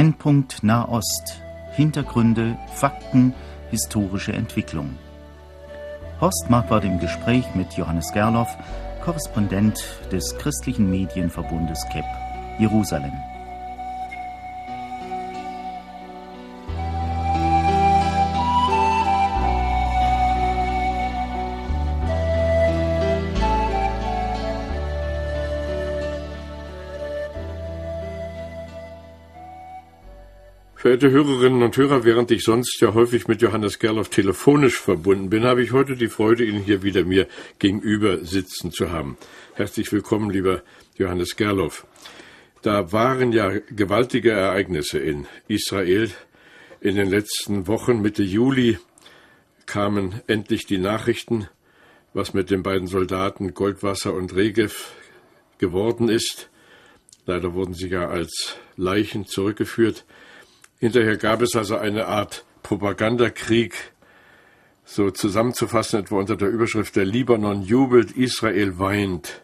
Brennpunkt Nahost. Hintergründe, Fakten, historische Entwicklung. Horst Marquardt im Gespräch mit Johannes Gerloff, Korrespondent des christlichen Medienverbundes KEP, Jerusalem. Verehrte Hörerinnen und Hörer, während ich sonst ja häufig mit Johannes Gerloff telefonisch verbunden bin, habe ich heute die Freude, Ihnen hier wieder mir gegenüber sitzen zu haben. Herzlich willkommen, lieber Johannes Gerloff. Da waren ja gewaltige Ereignisse in Israel. In den letzten Wochen, Mitte Juli, kamen endlich die Nachrichten, was mit den beiden Soldaten Goldwasser und Regev geworden ist. Leider wurden sie ja als Leichen zurückgeführt. Hinterher gab es also eine Art Propagandakrieg, so zusammenzufassen etwa unter der Überschrift Der Libanon jubelt, Israel weint.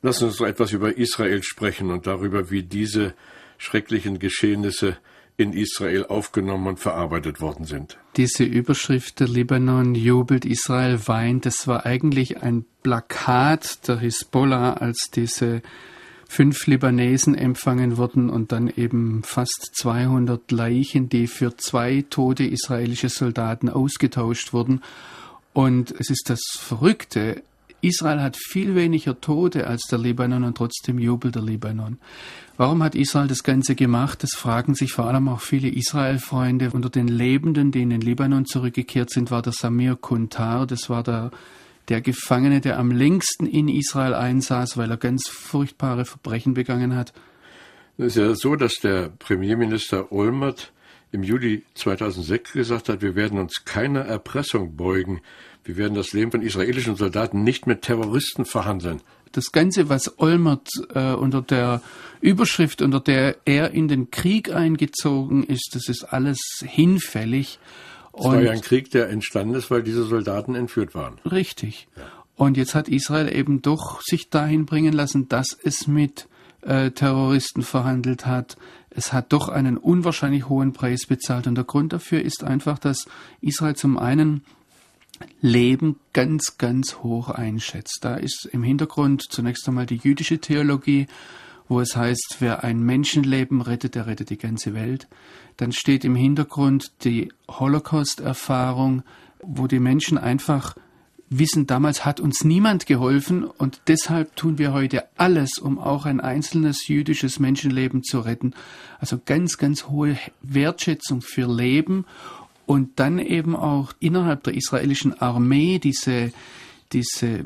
Lassen uns doch etwas über Israel sprechen und darüber, wie diese schrecklichen Geschehnisse in Israel aufgenommen und verarbeitet worden sind. Diese Überschrift der Libanon jubelt, Israel weint, das war eigentlich ein Plakat der Hisbollah, als diese fünf Libanesen empfangen wurden und dann eben fast 200 Leichen, die für zwei tote israelische Soldaten ausgetauscht wurden. Und es ist das Verrückte, Israel hat viel weniger Tote als der Libanon und trotzdem jubelt der Libanon. Warum hat Israel das Ganze gemacht? Das fragen sich vor allem auch viele Israel-Freunde. Unter den Lebenden, die in den Libanon zurückgekehrt sind, war der Samir Kuntar. Das war der der Gefangene, der am längsten in Israel einsaß, weil er ganz furchtbare Verbrechen begangen hat. Es ist ja so, dass der Premierminister Olmert im Juli 2006 gesagt hat, wir werden uns keiner Erpressung beugen. Wir werden das Leben von israelischen Soldaten nicht mit Terroristen verhandeln. Das Ganze, was Olmert äh, unter der Überschrift, unter der er in den Krieg eingezogen ist, das ist alles hinfällig. Es war ja ein Krieg, der entstanden ist, weil diese Soldaten entführt waren. Richtig. Ja. Und jetzt hat Israel eben doch sich dahin bringen lassen, dass es mit äh, Terroristen verhandelt hat. Es hat doch einen unwahrscheinlich hohen Preis bezahlt. Und der Grund dafür ist einfach, dass Israel zum einen Leben ganz, ganz hoch einschätzt. Da ist im Hintergrund zunächst einmal die jüdische Theologie, wo es heißt, wer ein Menschenleben rettet, der rettet die ganze Welt. Dann steht im Hintergrund die Holocaust-Erfahrung, wo die Menschen einfach wissen, damals hat uns niemand geholfen und deshalb tun wir heute alles, um auch ein einzelnes jüdisches Menschenleben zu retten. Also ganz, ganz hohe Wertschätzung für Leben und dann eben auch innerhalb der israelischen Armee diese, diese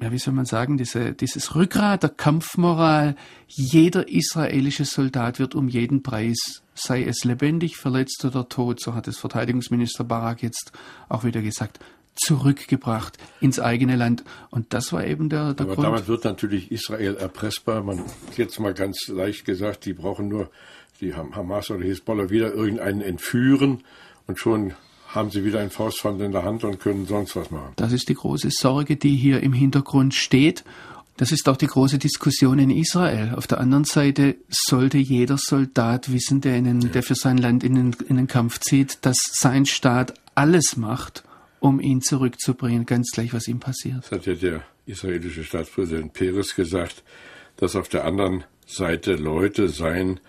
ja, wie soll man sagen, diese, dieses Rückgrat der Kampfmoral. Jeder israelische Soldat wird um jeden Preis, sei es lebendig, verletzt oder tot, so hat es Verteidigungsminister Barak jetzt auch wieder gesagt, zurückgebracht ins eigene Land. Und das war eben der, der Aber Grund. damit wird natürlich Israel erpressbar. Man jetzt mal ganz leicht gesagt, die brauchen nur die Hamas oder Hezbollah wieder irgendeinen entführen und schon haben sie wieder ein Faustpfand in der Hand und können sonst was machen. Das ist die große Sorge, die hier im Hintergrund steht. Das ist auch die große Diskussion in Israel. Auf der anderen Seite sollte jeder Soldat wissen, der, den, ja. der für sein Land in den, in den Kampf zieht, dass sein Staat alles macht, um ihn zurückzubringen, ganz gleich, was ihm passiert. Das hat ja der israelische Staatspräsident Peres gesagt, dass auf der anderen Seite Leute seien,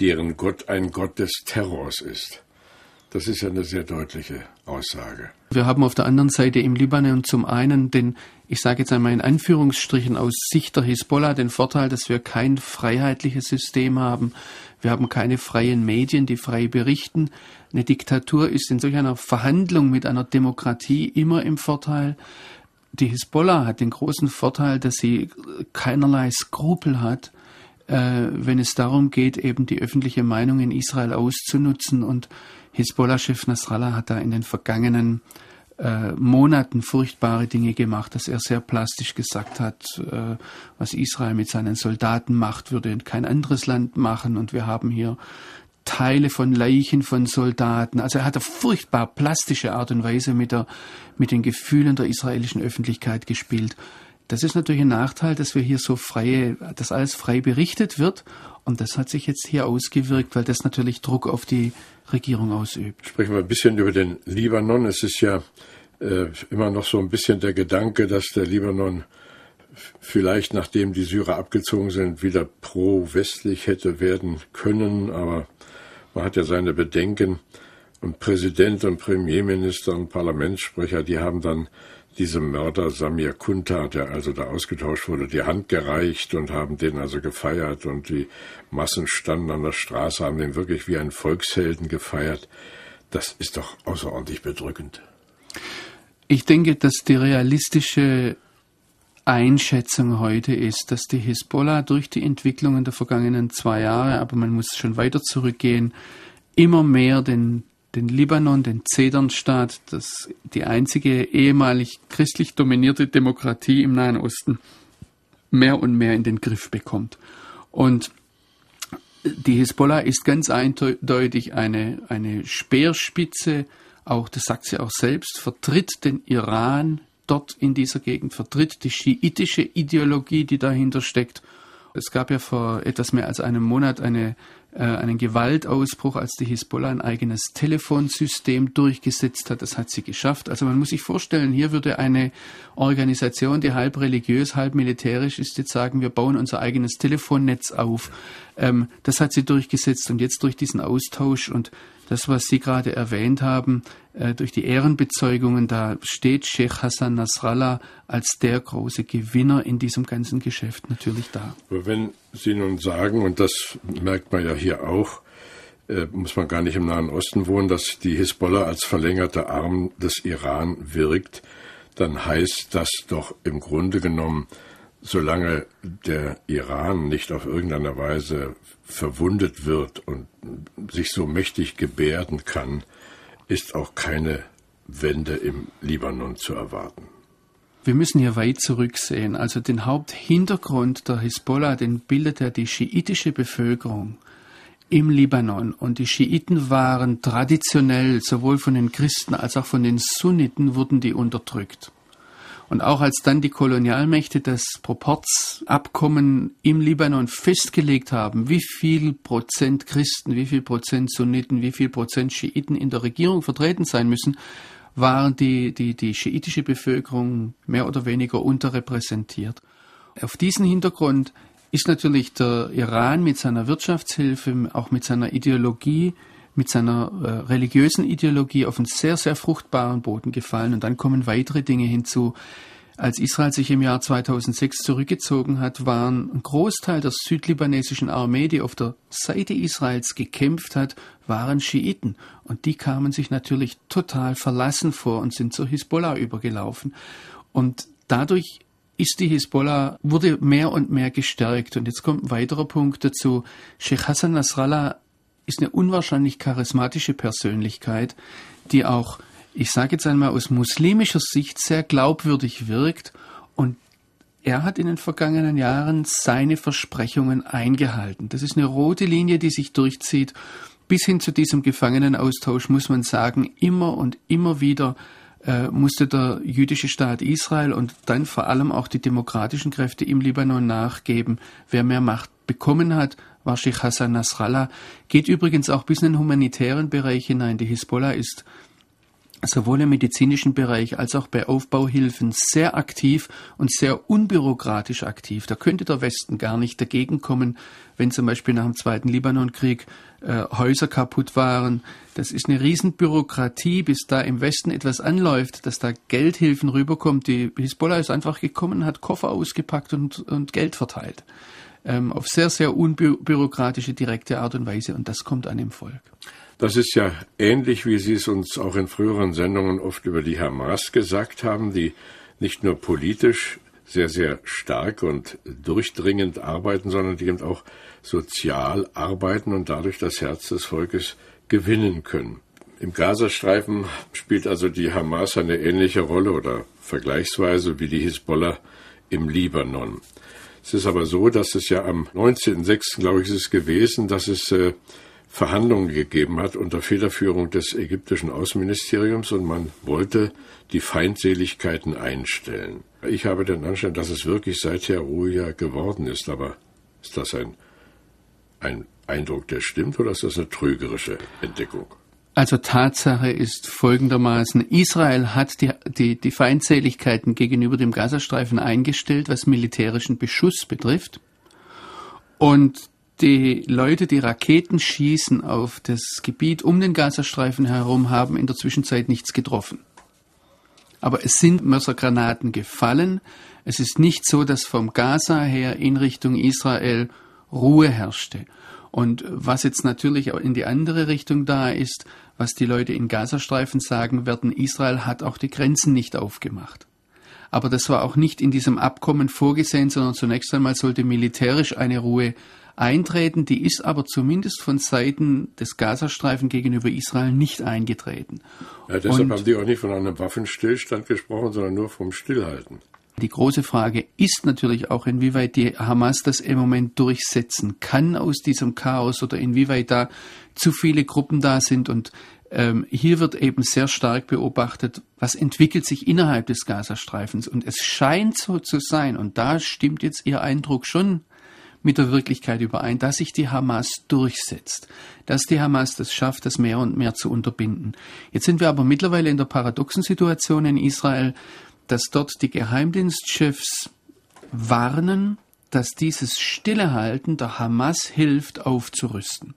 deren Gott ein Gott des Terrors ist. Das ist ja eine sehr deutliche Aussage. Wir haben auf der anderen Seite im Libanon zum einen den, ich sage jetzt einmal in Anführungsstrichen aus Sicht der Hisbollah, den Vorteil, dass wir kein freiheitliches System haben. Wir haben keine freien Medien, die frei berichten. Eine Diktatur ist in solch einer Verhandlung mit einer Demokratie immer im Vorteil. Die Hisbollah hat den großen Vorteil, dass sie keinerlei Skrupel hat, äh, wenn es darum geht, eben die öffentliche Meinung in Israel auszunutzen und Hisbollah-Chef Nasrallah hat da in den vergangenen äh, Monaten furchtbare Dinge gemacht, dass er sehr plastisch gesagt hat, äh, was Israel mit seinen Soldaten macht, würde kein anderes Land machen. Und wir haben hier Teile von Leichen von Soldaten. Also er hat auf furchtbar plastische Art und Weise mit, der, mit den Gefühlen der israelischen Öffentlichkeit gespielt. das ist natürlich ein Nachteil, dass wir hier so freie, dass alles frei berichtet wird. Und das hat sich jetzt hier ausgewirkt, weil das natürlich Druck auf die Regierung ausübt. Sprechen wir ein bisschen über den Libanon. Es ist ja äh, immer noch so ein bisschen der Gedanke, dass der Libanon vielleicht nachdem die Syrer abgezogen sind, wieder pro-westlich hätte werden können, aber man hat ja seine Bedenken. Und Präsident und Premierminister und Parlamentssprecher, die haben dann diesem Mörder Samir Kunta, der also da ausgetauscht wurde, die Hand gereicht und haben den also gefeiert und die Massen standen an der Straße, haben den wirklich wie einen Volkshelden gefeiert. Das ist doch außerordentlich bedrückend. Ich denke, dass die realistische Einschätzung heute ist, dass die Hisbollah durch die Entwicklungen der vergangenen zwei Jahre, aber man muss schon weiter zurückgehen, immer mehr den, den Libanon, den Zedernstaat, das die einzige ehemalig christlich dominierte Demokratie im Nahen Osten, mehr und mehr in den Griff bekommt. Und die Hisbollah ist ganz eindeutig eine, eine Speerspitze, auch, das sagt sie auch selbst, vertritt den Iran dort in dieser Gegend vertritt, die schiitische Ideologie, die dahinter steckt. Es gab ja vor etwas mehr als einem Monat eine, einen Gewaltausbruch, als die Hisbollah ein eigenes Telefonsystem durchgesetzt hat. Das hat sie geschafft. Also man muss sich vorstellen, hier würde eine Organisation, die halb religiös, halb militärisch ist, jetzt sagen, wir bauen unser eigenes Telefonnetz auf. Ähm, das hat sie durchgesetzt und jetzt durch diesen Austausch und das, was Sie gerade erwähnt haben, äh, durch die Ehrenbezeugungen, da steht Sheikh Hassan Nasrallah als der große Gewinner in diesem ganzen Geschäft natürlich da. Aber wenn Sie nun sagen, und das merkt man ja hier auch, äh, muss man gar nicht im Nahen Osten wohnen, dass die Hisbollah als verlängerter Arm des Iran wirkt, dann heißt das doch im Grunde genommen, solange der Iran nicht auf irgendeine Weise verwundet wird und sich so mächtig gebärden kann, ist auch keine Wende im Libanon zu erwarten. Wir müssen hier weit zurücksehen. Also den Haupthintergrund der Hisbollah, den bildet ja die schiitische Bevölkerung im Libanon. Und die Schiiten waren traditionell, sowohl von den Christen als auch von den Sunniten, wurden die unterdrückt. Und auch als dann die Kolonialmächte das Proportsabkommen im Libanon festgelegt haben, wie viel Prozent Christen, wie viel Prozent Sunniten, wie viel Prozent Schiiten in der Regierung vertreten sein müssen, waren die, die, die schiitische Bevölkerung mehr oder weniger unterrepräsentiert. Auf diesen Hintergrund ist natürlich der Iran mit seiner Wirtschaftshilfe, auch mit seiner Ideologie, mit seiner äh, religiösen Ideologie auf einen sehr, sehr fruchtbaren Boden gefallen. Und dann kommen weitere Dinge hinzu. Als Israel sich im Jahr 2006 zurückgezogen hat, waren ein Großteil der südlibanesischen Armee, die auf der Seite Israels gekämpft hat, waren Schiiten. Und die kamen sich natürlich total verlassen vor und sind zur Hisbollah übergelaufen. Und dadurch ist die Hisbollah, wurde mehr und mehr gestärkt. Und jetzt kommt ein weiterer Punkt dazu. Sheikh Hassan Nasrallah ist eine unwahrscheinlich charismatische Persönlichkeit, die auch, ich sage jetzt einmal aus muslimischer Sicht sehr glaubwürdig wirkt und er hat in den vergangenen Jahren seine Versprechungen eingehalten. Das ist eine rote Linie, die sich durchzieht. Bis hin zu diesem Gefangenenaustausch muss man sagen, immer und immer wieder äh, musste der jüdische Staat Israel und dann vor allem auch die demokratischen Kräfte im Libanon nachgeben. Wer mehr Macht bekommen hat, war Hassan Nasrallah. Geht übrigens auch bis in den humanitären Bereich hinein. Die Hisbollah ist sowohl im medizinischen Bereich als auch bei Aufbauhilfen sehr aktiv und sehr unbürokratisch aktiv. Da könnte der Westen gar nicht dagegen kommen, wenn zum Beispiel nach dem Zweiten Libanonkrieg äh, Häuser kaputt waren. Das ist eine Riesenbürokratie, bis da im Westen etwas anläuft, dass da Geldhilfen rüberkommt. Die Hisbollah ist einfach gekommen, hat Koffer ausgepackt und, und Geld verteilt ähm, auf sehr, sehr unbürokratische, direkte Art und Weise und das kommt an dem Volk. Das ist ja ähnlich, wie Sie es uns auch in früheren Sendungen oft über die Hamas gesagt haben, die nicht nur politisch sehr, sehr stark und durchdringend arbeiten, sondern die eben auch sozial arbeiten und dadurch das Herz des Volkes gewinnen können. Im Gazastreifen spielt also die Hamas eine ähnliche Rolle oder vergleichsweise wie die Hisbollah im Libanon. Es ist aber so, dass es ja am 19.06., glaube ich, ist es gewesen, dass es äh, Verhandlungen gegeben hat unter Federführung des ägyptischen Außenministeriums und man wollte die Feindseligkeiten einstellen. Ich habe den Anschein, dass es wirklich seither ruhiger geworden ist, aber ist das ein, ein Eindruck, der stimmt, oder ist das eine trügerische Entdeckung? Also Tatsache ist folgendermaßen, Israel hat die, die, die Feindseligkeiten gegenüber dem Gazastreifen eingestellt, was militärischen Beschuss betrifft. Und die Leute, die Raketen schießen auf das Gebiet um den Gazastreifen herum, haben in der Zwischenzeit nichts getroffen. Aber es sind Mörsergranaten gefallen. Es ist nicht so, dass vom Gaza her in Richtung Israel Ruhe herrschte. Und was jetzt natürlich auch in die andere Richtung da ist, was die Leute in Gazastreifen sagen werden, Israel hat auch die Grenzen nicht aufgemacht. Aber das war auch nicht in diesem Abkommen vorgesehen, sondern zunächst einmal sollte militärisch eine Ruhe eintreten. Die ist aber zumindest von Seiten des Gazastreifen gegenüber Israel nicht eingetreten. Ja, deshalb Und haben die auch nicht von einem Waffenstillstand gesprochen, sondern nur vom Stillhalten. Die große Frage ist natürlich auch, inwieweit die Hamas das im Moment durchsetzen kann aus diesem Chaos oder inwieweit da zu viele Gruppen da sind. Und ähm, hier wird eben sehr stark beobachtet, was entwickelt sich innerhalb des Gazastreifens. Und es scheint so zu sein, und da stimmt jetzt Ihr Eindruck schon mit der Wirklichkeit überein, dass sich die Hamas durchsetzt, dass die Hamas das schafft, das mehr und mehr zu unterbinden. Jetzt sind wir aber mittlerweile in der paradoxen Situation in Israel, dass dort die Geheimdienstchefs warnen, dass dieses Stillehalten der Hamas hilft, aufzurüsten.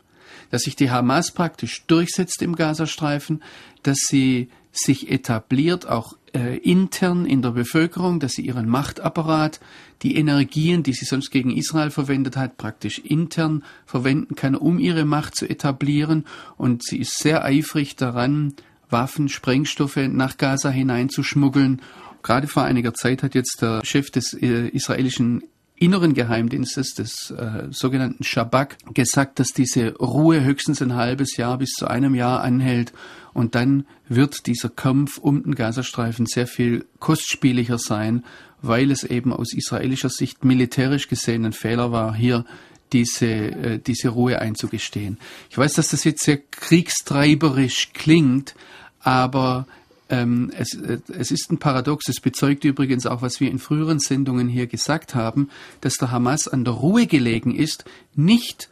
Dass sich die Hamas praktisch durchsetzt im Gazastreifen, dass sie sich etabliert, auch äh, intern in der Bevölkerung, dass sie ihren Machtapparat, die Energien, die sie sonst gegen Israel verwendet hat, praktisch intern verwenden kann, um ihre Macht zu etablieren. Und sie ist sehr eifrig daran, Waffen, Sprengstoffe nach Gaza hineinzuschmuggeln Gerade vor einiger Zeit hat jetzt der Chef des äh, israelischen inneren Geheimdienstes, des äh, sogenannten Shabak, gesagt, dass diese Ruhe höchstens ein halbes Jahr bis zu einem Jahr anhält und dann wird dieser Kampf um den Gazastreifen sehr viel kostspieliger sein, weil es eben aus israelischer Sicht militärisch gesehen ein Fehler war, hier diese, äh, diese Ruhe einzugestehen. Ich weiß, dass das jetzt sehr kriegstreiberisch klingt, aber ähm, es, äh, es ist ein Paradox, es bezeugt übrigens auch, was wir in früheren Sendungen hier gesagt haben, dass der Hamas an der Ruhe gelegen ist, nicht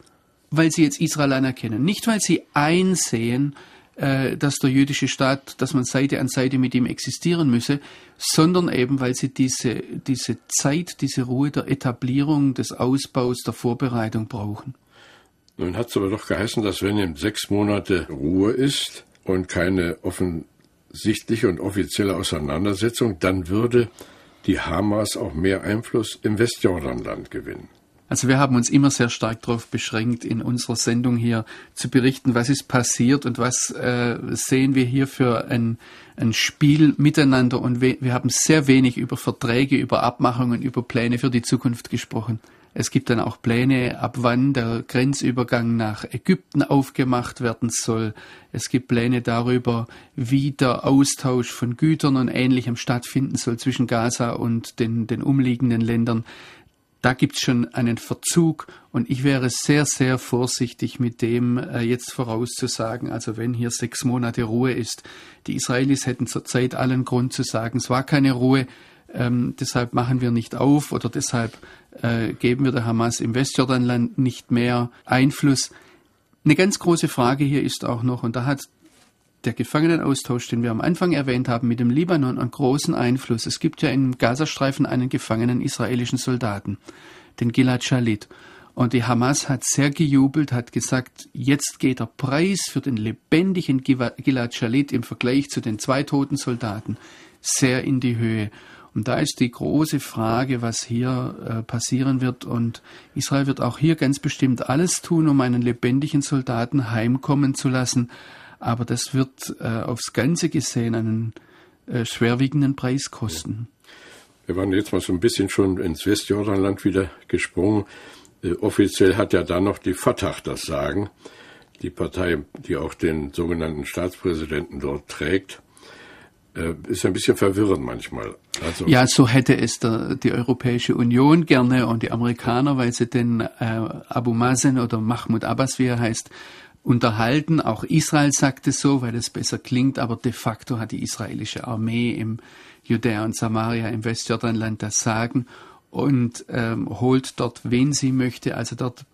weil sie jetzt Israel anerkennen, nicht weil sie einsehen, äh, dass der jüdische Staat, dass man Seite an Seite mit ihm existieren müsse, sondern eben, weil sie diese, diese Zeit, diese Ruhe der Etablierung, des Ausbaus, der Vorbereitung brauchen. Nun hat es aber doch geheißen, dass wenn eben sechs Monate Ruhe ist und keine offen sichtliche und offizielle Auseinandersetzung, dann würde die Hamas auch mehr Einfluss im Westjordanland gewinnen. Also wir haben uns immer sehr stark darauf beschränkt, in unserer Sendung hier zu berichten, was ist passiert und was äh, sehen wir hier für ein, ein Spiel miteinander. Und wir, wir haben sehr wenig über Verträge, über Abmachungen, über Pläne für die Zukunft gesprochen. Es gibt dann auch Pläne, ab wann der Grenzübergang nach Ägypten aufgemacht werden soll. Es gibt Pläne darüber, wie der Austausch von Gütern und Ähnlichem stattfinden soll zwischen Gaza und den, den umliegenden Ländern. Da gibt's schon einen Verzug und ich wäre sehr, sehr vorsichtig mit dem äh, jetzt vorauszusagen. Also wenn hier sechs Monate Ruhe ist, die Israelis hätten zurzeit allen Grund zu sagen, es war keine Ruhe, ähm, deshalb machen wir nicht auf oder deshalb äh, geben wir der Hamas im Westjordanland nicht mehr Einfluss. Eine ganz große Frage hier ist auch noch, und da hat der Gefangenenaustausch, den wir am Anfang erwähnt haben, mit dem Libanon einen großen Einfluss. Es gibt ja im Gazastreifen einen gefangenen israelischen Soldaten, den Gilad Shalit. Und die Hamas hat sehr gejubelt, hat gesagt, jetzt geht der Preis für den lebendigen Gilad Shalit im Vergleich zu den zwei toten Soldaten sehr in die Höhe. Und da ist die große Frage, was hier äh, passieren wird. Und Israel wird auch hier ganz bestimmt alles tun, um einen lebendigen Soldaten heimkommen zu lassen. Aber das wird äh, aufs Ganze gesehen einen äh, schwerwiegenden Preis kosten. Wir waren jetzt mal so ein bisschen schon ins Westjordanland wieder gesprungen. Äh, offiziell hat ja da noch die Fatah das Sagen, die Partei, die auch den sogenannten Staatspräsidenten dort trägt. Äh, ist ein bisschen verwirrend manchmal. Also ja, so hätte es der, die Europäische Union gerne und die Amerikaner, weil sie den äh, Abu Mazen oder Mahmoud Abbas, wie er heißt, unterhalten. Auch Israel sagt es so, weil es besser klingt, aber de facto hat die israelische Armee im Judäa und Samaria im Westjordanland das Sagen und ähm, holt dort, wen sie möchte. Also dort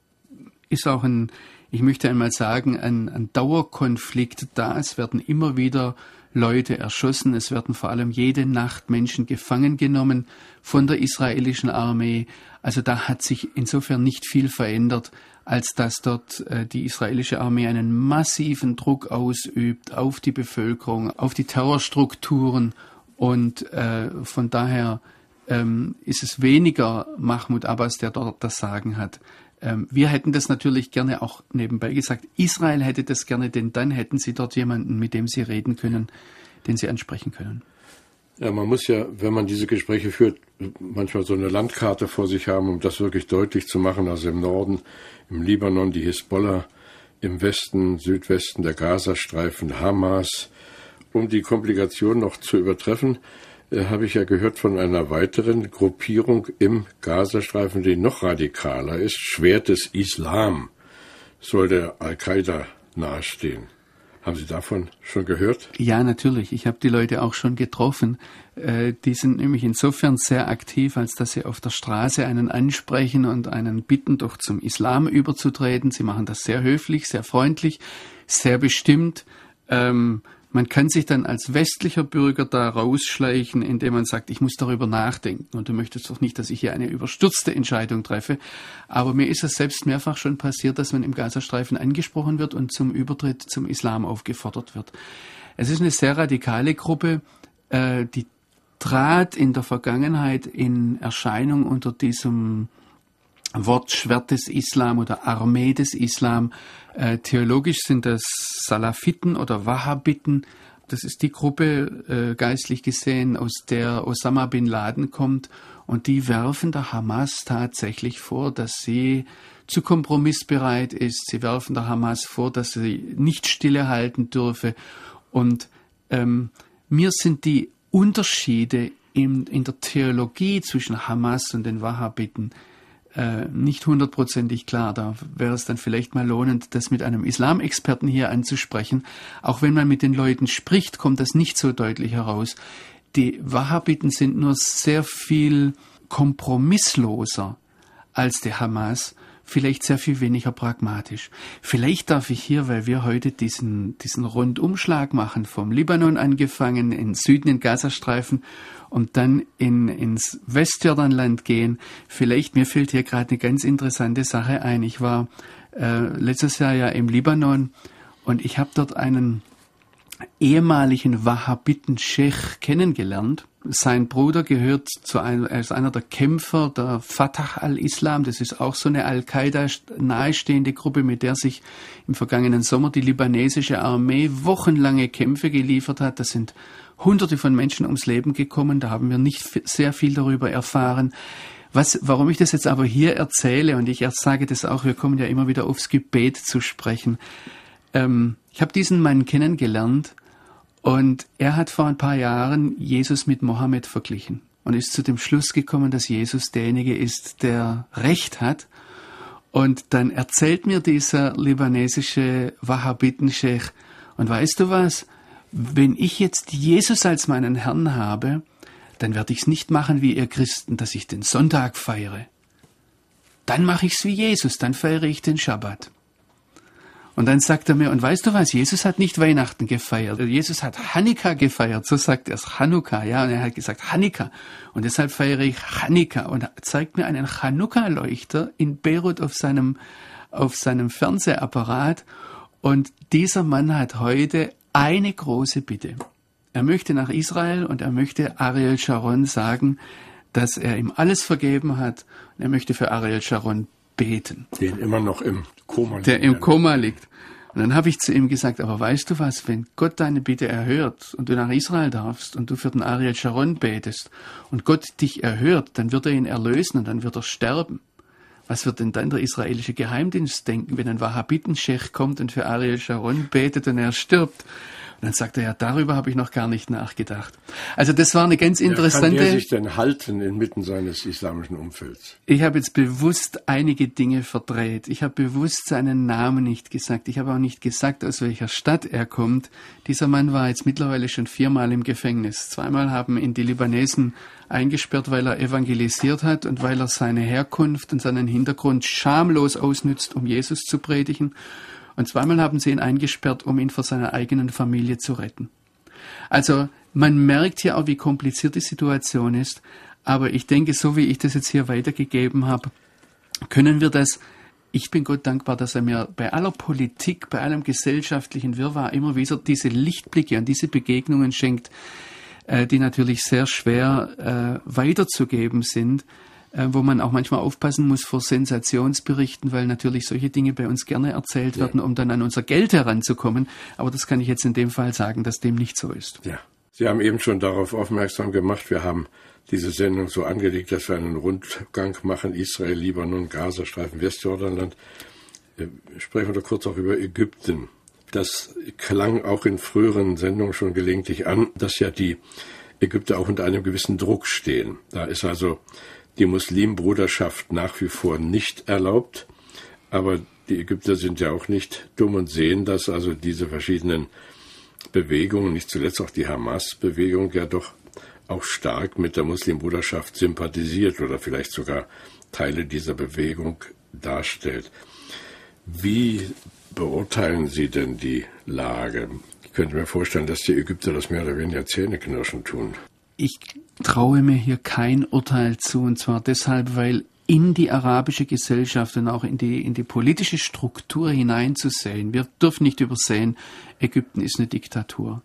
ist auch ein, ich möchte einmal sagen, ein, ein Dauerkonflikt da. Es werden immer wieder Leute erschossen. Es werden vor allem jede Nacht Menschen gefangen genommen von der israelischen Armee. Also da hat sich insofern nicht viel verändert, als dass dort äh, die israelische Armee einen massiven Druck ausübt auf die Bevölkerung, auf die Terrorstrukturen und äh, von daher ähm, ist es weniger Mahmoud Abbas, der dort das Sagen hat. Ähm, wir hätten das natürlich gerne auch nebenbei gesagt. Israel hätte das gerne, denn dann hätten sie dort jemanden, mit dem sie reden können, den sie ansprechen können. Ja, man muss ja, wenn man diese Gespräche führt, manchmal so eine Landkarte vor sich haben, um das wirklich deutlich zu machen. Also im Norden, im Libanon die Hisbollah, im Westen, Südwesten der Gazastreifen, Hamas. Um die Komplikation noch zu übertreffen, habe ich ja gehört von einer weiteren Gruppierung im Gazastreifen, die noch radikaler ist. Schwert des Islam soll der Al-Qaida nahestehen. Haben Sie davon schon gehört? Ja, natürlich. Ich habe die Leute auch schon getroffen. Äh, die sind nämlich insofern sehr aktiv, als dass sie auf der Straße einen ansprechen und einen bitten, doch zum Islam überzutreten. Sie machen das sehr höflich, sehr freundlich, sehr bestimmt. Ähm, man kann sich dann als westlicher Bürger da rausschleichen, indem man sagt, ich muss darüber nachdenken. Und du möchtest doch nicht, dass ich hier eine überstürzte Entscheidung treffe. Aber mir ist es selbst mehrfach schon passiert, dass man im Gazastreifen angesprochen wird und zum Übertritt zum Islam aufgefordert wird. Es ist eine sehr radikale Gruppe, äh, die trat in der Vergangenheit in Erscheinung unter diesem Wort Schwert des Islam oder Armee des Islam. Äh, theologisch sind das Salafiten oder Wahhabiten. Das ist die Gruppe, äh, geistlich gesehen, aus der Osama bin Laden kommt. Und die werfen der Hamas tatsächlich vor, dass sie zu kompromissbereit ist. Sie werfen der Hamas vor, dass sie nicht stillehalten dürfe. Und ähm, mir sind die Unterschiede in, in der Theologie zwischen Hamas und den Wahhabiten äh, nicht hundertprozentig klar. Da wäre es dann vielleicht mal lohnend, das mit einem Islamexperten hier anzusprechen. Auch wenn man mit den Leuten spricht, kommt das nicht so deutlich heraus. Die Wahhabiten sind nur sehr viel kompromissloser als die Hamas vielleicht sehr viel weniger pragmatisch. Vielleicht darf ich hier, weil wir heute diesen, diesen Rundumschlag machen, vom Libanon angefangen, in Süden in Gazastreifen und dann in, ins Westjordanland gehen. Vielleicht, mir fällt hier gerade eine ganz interessante Sache ein. Ich war äh, letztes Jahr ja im Libanon und ich habe dort einen ehemaligen Wahhabiten-Sheikh kennengelernt. Sein Bruder gehört zu einem, er ist einer der Kämpfer der Fatah al-Islam. Das ist auch so eine Al-Qaida nahestehende Gruppe, mit der sich im vergangenen Sommer die libanesische Armee wochenlange Kämpfe geliefert hat. Da sind Hunderte von Menschen ums Leben gekommen. Da haben wir nicht sehr viel darüber erfahren. Was, warum ich das jetzt aber hier erzähle und ich erst sage das auch, wir kommen ja immer wieder aufs Gebet zu sprechen. Ähm, ich habe diesen Mann kennengelernt und er hat vor ein paar Jahren Jesus mit Mohammed verglichen und ist zu dem Schluss gekommen, dass Jesus derjenige ist, der Recht hat. Und dann erzählt mir dieser libanesische Wahhabiten-Sheikh, und weißt du was? Wenn ich jetzt Jesus als meinen Herrn habe, dann werde ich es nicht machen wie ihr Christen, dass ich den Sonntag feiere. Dann mache ich es wie Jesus, dann feiere ich den Schabbat. Und dann sagt er mir, und weißt du was, Jesus hat nicht Weihnachten gefeiert, Jesus hat Hanukkah gefeiert, so sagt er es, Hanukkah, ja, und er hat gesagt Hanukkah. Und deshalb feiere ich Hanukkah und zeigt mir einen Hanukkah-Leuchter in Beirut auf seinem, auf seinem Fernsehapparat. Und dieser Mann hat heute eine große Bitte. Er möchte nach Israel und er möchte Ariel Sharon sagen, dass er ihm alles vergeben hat er möchte für Ariel Sharon beten. Den immer noch im Koma liegt. Der im Koma liegt. Und dann habe ich zu ihm gesagt, aber weißt du was, wenn Gott deine Bitte erhört und du nach Israel darfst und du für den Ariel Sharon betest und Gott dich erhört, dann wird er ihn erlösen und dann wird er sterben. Was wird denn dann der israelische Geheimdienst denken, wenn ein Wahhabiten-Schech kommt und für Ariel Sharon betet und er stirbt? Und dann sagt er, ja, darüber habe ich noch gar nicht nachgedacht. Also das war eine ganz interessante... Wie kann er sich denn halten inmitten seines islamischen Umfelds? Ich habe jetzt bewusst einige Dinge verdreht. Ich habe bewusst seinen Namen nicht gesagt. Ich habe auch nicht gesagt, aus welcher Stadt er kommt. Dieser Mann war jetzt mittlerweile schon viermal im Gefängnis. Zweimal haben ihn die Libanesen eingesperrt, weil er evangelisiert hat und weil er seine Herkunft und seinen Hintergrund schamlos ausnützt, um Jesus zu predigen. Und zweimal haben sie ihn eingesperrt, um ihn vor seiner eigenen Familie zu retten. Also man merkt hier auch, wie kompliziert die Situation ist. Aber ich denke, so wie ich das jetzt hier weitergegeben habe, können wir das ich bin Gott dankbar, dass er mir bei aller Politik, bei allem gesellschaftlichen Wirrwarr immer wieder diese Lichtblicke und diese Begegnungen schenkt, äh, die natürlich sehr schwer äh, weiterzugeben sind, wo man auch manchmal aufpassen muss vor Sensationsberichten, weil natürlich solche Dinge bei uns gerne erzählt ja. werden, um dann an unser Geld heranzukommen. Aber das kann ich jetzt in dem Fall sagen, dass dem nicht so ist. Ja. Sie haben eben schon darauf aufmerksam gemacht, wir haben diese Sendung so angelegt, dass wir einen Rundgang machen, Israel, Libanon, Gazastreifen, Westjordanland. Äh, sprechen wir doch kurz auch über Ägypten. Das klang auch in früheren Sendungen schon gelegentlich an, dass ja die Ägypter auch unter einem gewissen Druck stehen. Da ist also die Muslimbruderschaft nach wie vor nicht erlaubt, aber die Ägypter sind ja auch nicht dumm und sehen, dass also diese verschiedenen Bewegungen, nicht zuletzt auch die Hamas-Bewegung, ja doch auch stark mit der Muslimbruderschaft sympathisiert oder vielleicht sogar Teile dieser Bewegung darstellt. Wie beurteilen Sie denn die Lage? Ich könnte mir vorstellen, dass die Ägypter das mehr oder weniger zähneknirschen tun. Ich traue mir hier kein Urteil zu, und zwar deshalb, weil in die arabische Gesellschaft und auch in die, in die politische Struktur hineinzusehen. Wir dürfen nicht übersehen, Ägypten ist eine Diktatur.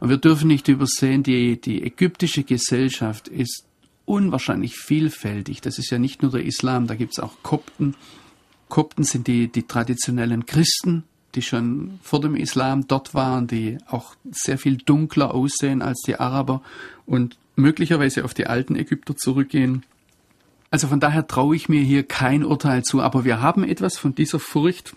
Und wir dürfen nicht übersehen, die, die ägyptische Gesellschaft ist unwahrscheinlich vielfältig. Das ist ja nicht nur der Islam, da gibt es auch Kopten. Kopten sind die, die traditionellen Christen, die schon vor dem Islam dort waren, die auch sehr viel dunkler aussehen als die Araber und möglicherweise auf die alten Ägypter zurückgehen. Also von daher traue ich mir hier kein Urteil zu, aber wir haben etwas von dieser Furcht,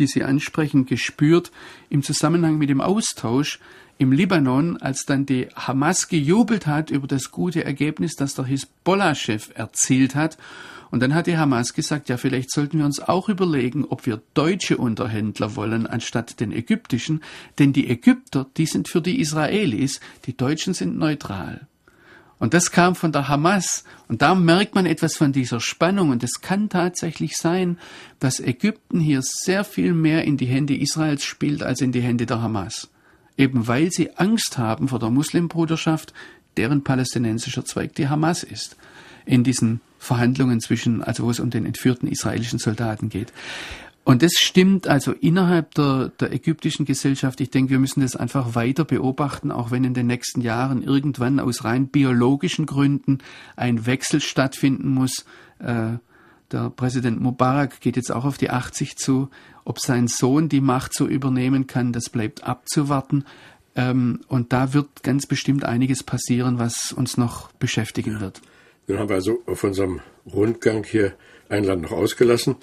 die Sie ansprechen, gespürt im Zusammenhang mit dem Austausch im Libanon, als dann die Hamas gejubelt hat über das gute Ergebnis, das der Hisbollah-Chef erzielt hat. Und dann hat die Hamas gesagt, ja, vielleicht sollten wir uns auch überlegen, ob wir deutsche Unterhändler wollen, anstatt den ägyptischen. Denn die Ägypter, die sind für die Israelis, die Deutschen sind neutral. Und das kam von der Hamas. Und da merkt man etwas von dieser Spannung. Und es kann tatsächlich sein, dass Ägypten hier sehr viel mehr in die Hände Israels spielt als in die Hände der Hamas eben weil sie Angst haben vor der Muslimbruderschaft, deren palästinensischer Zweig die Hamas ist, in diesen Verhandlungen zwischen, also wo es um den entführten israelischen Soldaten geht. Und das stimmt also innerhalb der, der ägyptischen Gesellschaft. Ich denke, wir müssen das einfach weiter beobachten, auch wenn in den nächsten Jahren irgendwann aus rein biologischen Gründen ein Wechsel stattfinden muss. Äh, der Präsident Mubarak geht jetzt auch auf die 80 zu. Ob sein Sohn die Macht so übernehmen kann, das bleibt abzuwarten. Ähm, und da wird ganz bestimmt einiges passieren, was uns noch beschäftigen wird. Dann haben wir also auf unserem Rundgang hier ein Land noch ausgelassen.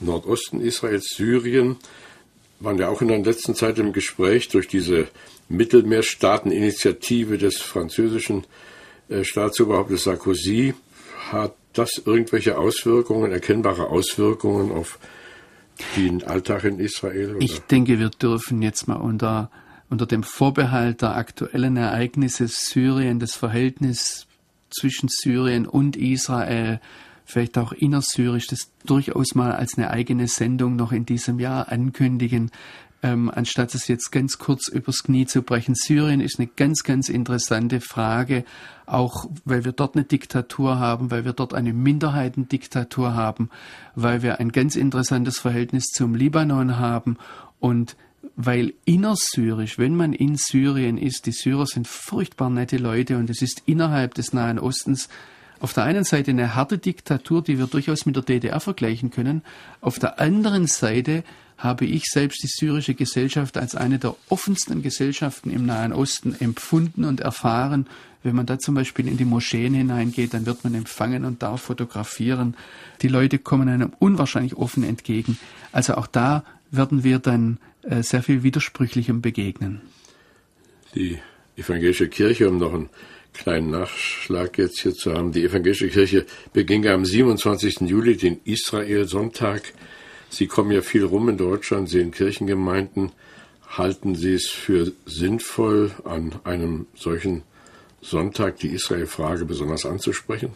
Nordosten Israels, Syrien, waren ja auch in der letzten Zeit im Gespräch durch diese Mittelmeerstaateninitiative des französischen äh, Staatsoberhauptes Sarkozy. Hat das irgendwelche Auswirkungen, erkennbare Auswirkungen auf den Alltag in Israel? Oder? Ich denke, wir dürfen jetzt mal unter, unter dem Vorbehalt der aktuellen Ereignisse Syrien, das Verhältnis zwischen Syrien und Israel, vielleicht auch innersyrisch, das durchaus mal als eine eigene Sendung noch in diesem Jahr ankündigen ähm, anstatt es jetzt ganz kurz übers Knie zu brechen. Syrien ist eine ganz, ganz interessante Frage, auch weil wir dort eine Diktatur haben, weil wir dort eine Minderheitendiktatur haben, weil wir ein ganz interessantes Verhältnis zum Libanon haben und weil innersyrisch, wenn man in Syrien ist, die Syrer sind furchtbar nette Leute und es ist innerhalb des Nahen Ostens auf der einen Seite eine harte Diktatur, die wir durchaus mit der DDR vergleichen können, auf der anderen Seite habe ich selbst die syrische Gesellschaft als eine der offensten Gesellschaften im Nahen Osten empfunden und erfahren. Wenn man da zum Beispiel in die Moscheen hineingeht, dann wird man empfangen und darf fotografieren. Die Leute kommen einem unwahrscheinlich offen entgegen. Also auch da werden wir dann sehr viel Widersprüchlichem begegnen. Die evangelische Kirche, um noch einen kleinen Nachschlag jetzt hier zu haben, die evangelische Kirche beging am 27. Juli den Israel-Sonntag. Sie kommen ja viel rum in Deutschland, sehen Kirchengemeinden. Halten Sie es für sinnvoll, an einem solchen Sonntag die Israel-Frage besonders anzusprechen?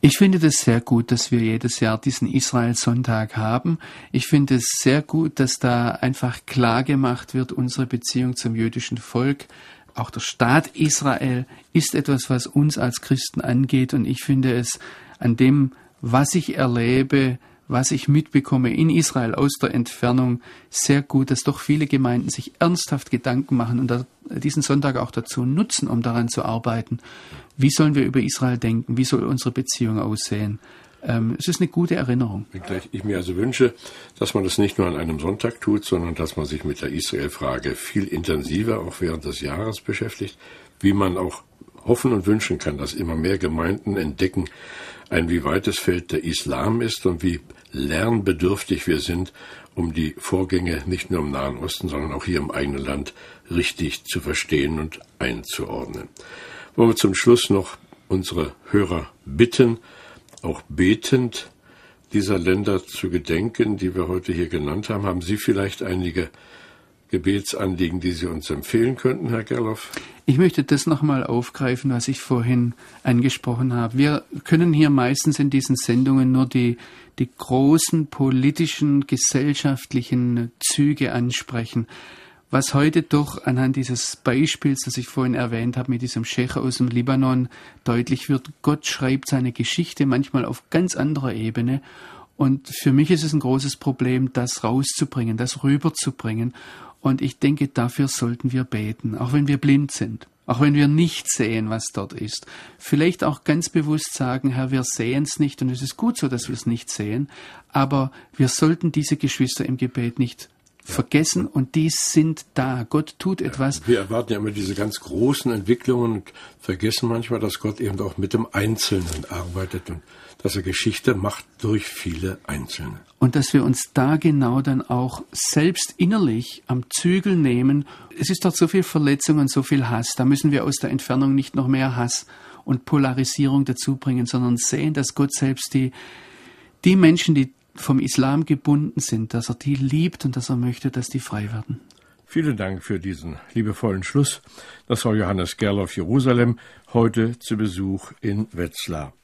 Ich finde es sehr gut, dass wir jedes Jahr diesen Israel-Sonntag haben. Ich finde es sehr gut, dass da einfach klar gemacht wird, unsere Beziehung zum jüdischen Volk, auch der Staat Israel ist etwas, was uns als Christen angeht. Und ich finde es an dem, was ich erlebe, was ich mitbekomme in Israel aus der Entfernung, sehr gut, dass doch viele Gemeinden sich ernsthaft Gedanken machen und diesen Sonntag auch dazu nutzen, um daran zu arbeiten. Wie sollen wir über Israel denken? Wie soll unsere Beziehung aussehen? Ähm, es ist eine gute Erinnerung. Ich mir also wünsche, dass man das nicht nur an einem Sonntag tut, sondern dass man sich mit der Israel-Frage viel intensiver auch während des Jahres beschäftigt, wie man auch hoffen und wünschen kann, dass immer mehr Gemeinden entdecken, ein wie weites Feld der Islam ist und wie lernbedürftig wir sind, um die Vorgänge nicht nur im Nahen Osten, sondern auch hier im eigenen Land richtig zu verstehen und einzuordnen. Wollen wir zum Schluss noch unsere Hörer bitten, auch betend dieser Länder zu gedenken, die wir heute hier genannt haben. Haben Sie vielleicht einige Gebetsanliegen, die Sie uns empfehlen könnten, Herr Gerloff? Ich möchte das nochmal aufgreifen, was ich vorhin angesprochen habe. Wir können hier meistens in diesen Sendungen nur die, die großen politischen, gesellschaftlichen Züge ansprechen. Was heute doch anhand dieses Beispiels, das ich vorhin erwähnt habe, mit diesem Scheich aus dem Libanon deutlich wird, Gott schreibt seine Geschichte manchmal auf ganz anderer Ebene. Und für mich ist es ein großes Problem, das rauszubringen, das rüberzubringen. Und ich denke, dafür sollten wir beten, auch wenn wir blind sind, auch wenn wir nicht sehen, was dort ist. Vielleicht auch ganz bewusst sagen, Herr, wir sehen es nicht und es ist gut so, dass wir es nicht sehen, aber wir sollten diese Geschwister im Gebet nicht vergessen und die sind da. Gott tut etwas. Wir erwarten ja immer diese ganz großen Entwicklungen und vergessen manchmal, dass Gott eben auch mit dem Einzelnen arbeitet und dass er Geschichte macht durch viele Einzelne. Und dass wir uns da genau dann auch selbst innerlich am Zügel nehmen. Es ist dort so viel Verletzung und so viel Hass. Da müssen wir aus der Entfernung nicht noch mehr Hass und Polarisierung dazu bringen, sondern sehen, dass Gott selbst die, die Menschen, die vom Islam gebunden sind, dass er die liebt und dass er möchte, dass die frei werden. Vielen Dank für diesen liebevollen Schluss. Das war Johannes Gerloff Jerusalem, heute zu Besuch in Wetzlar.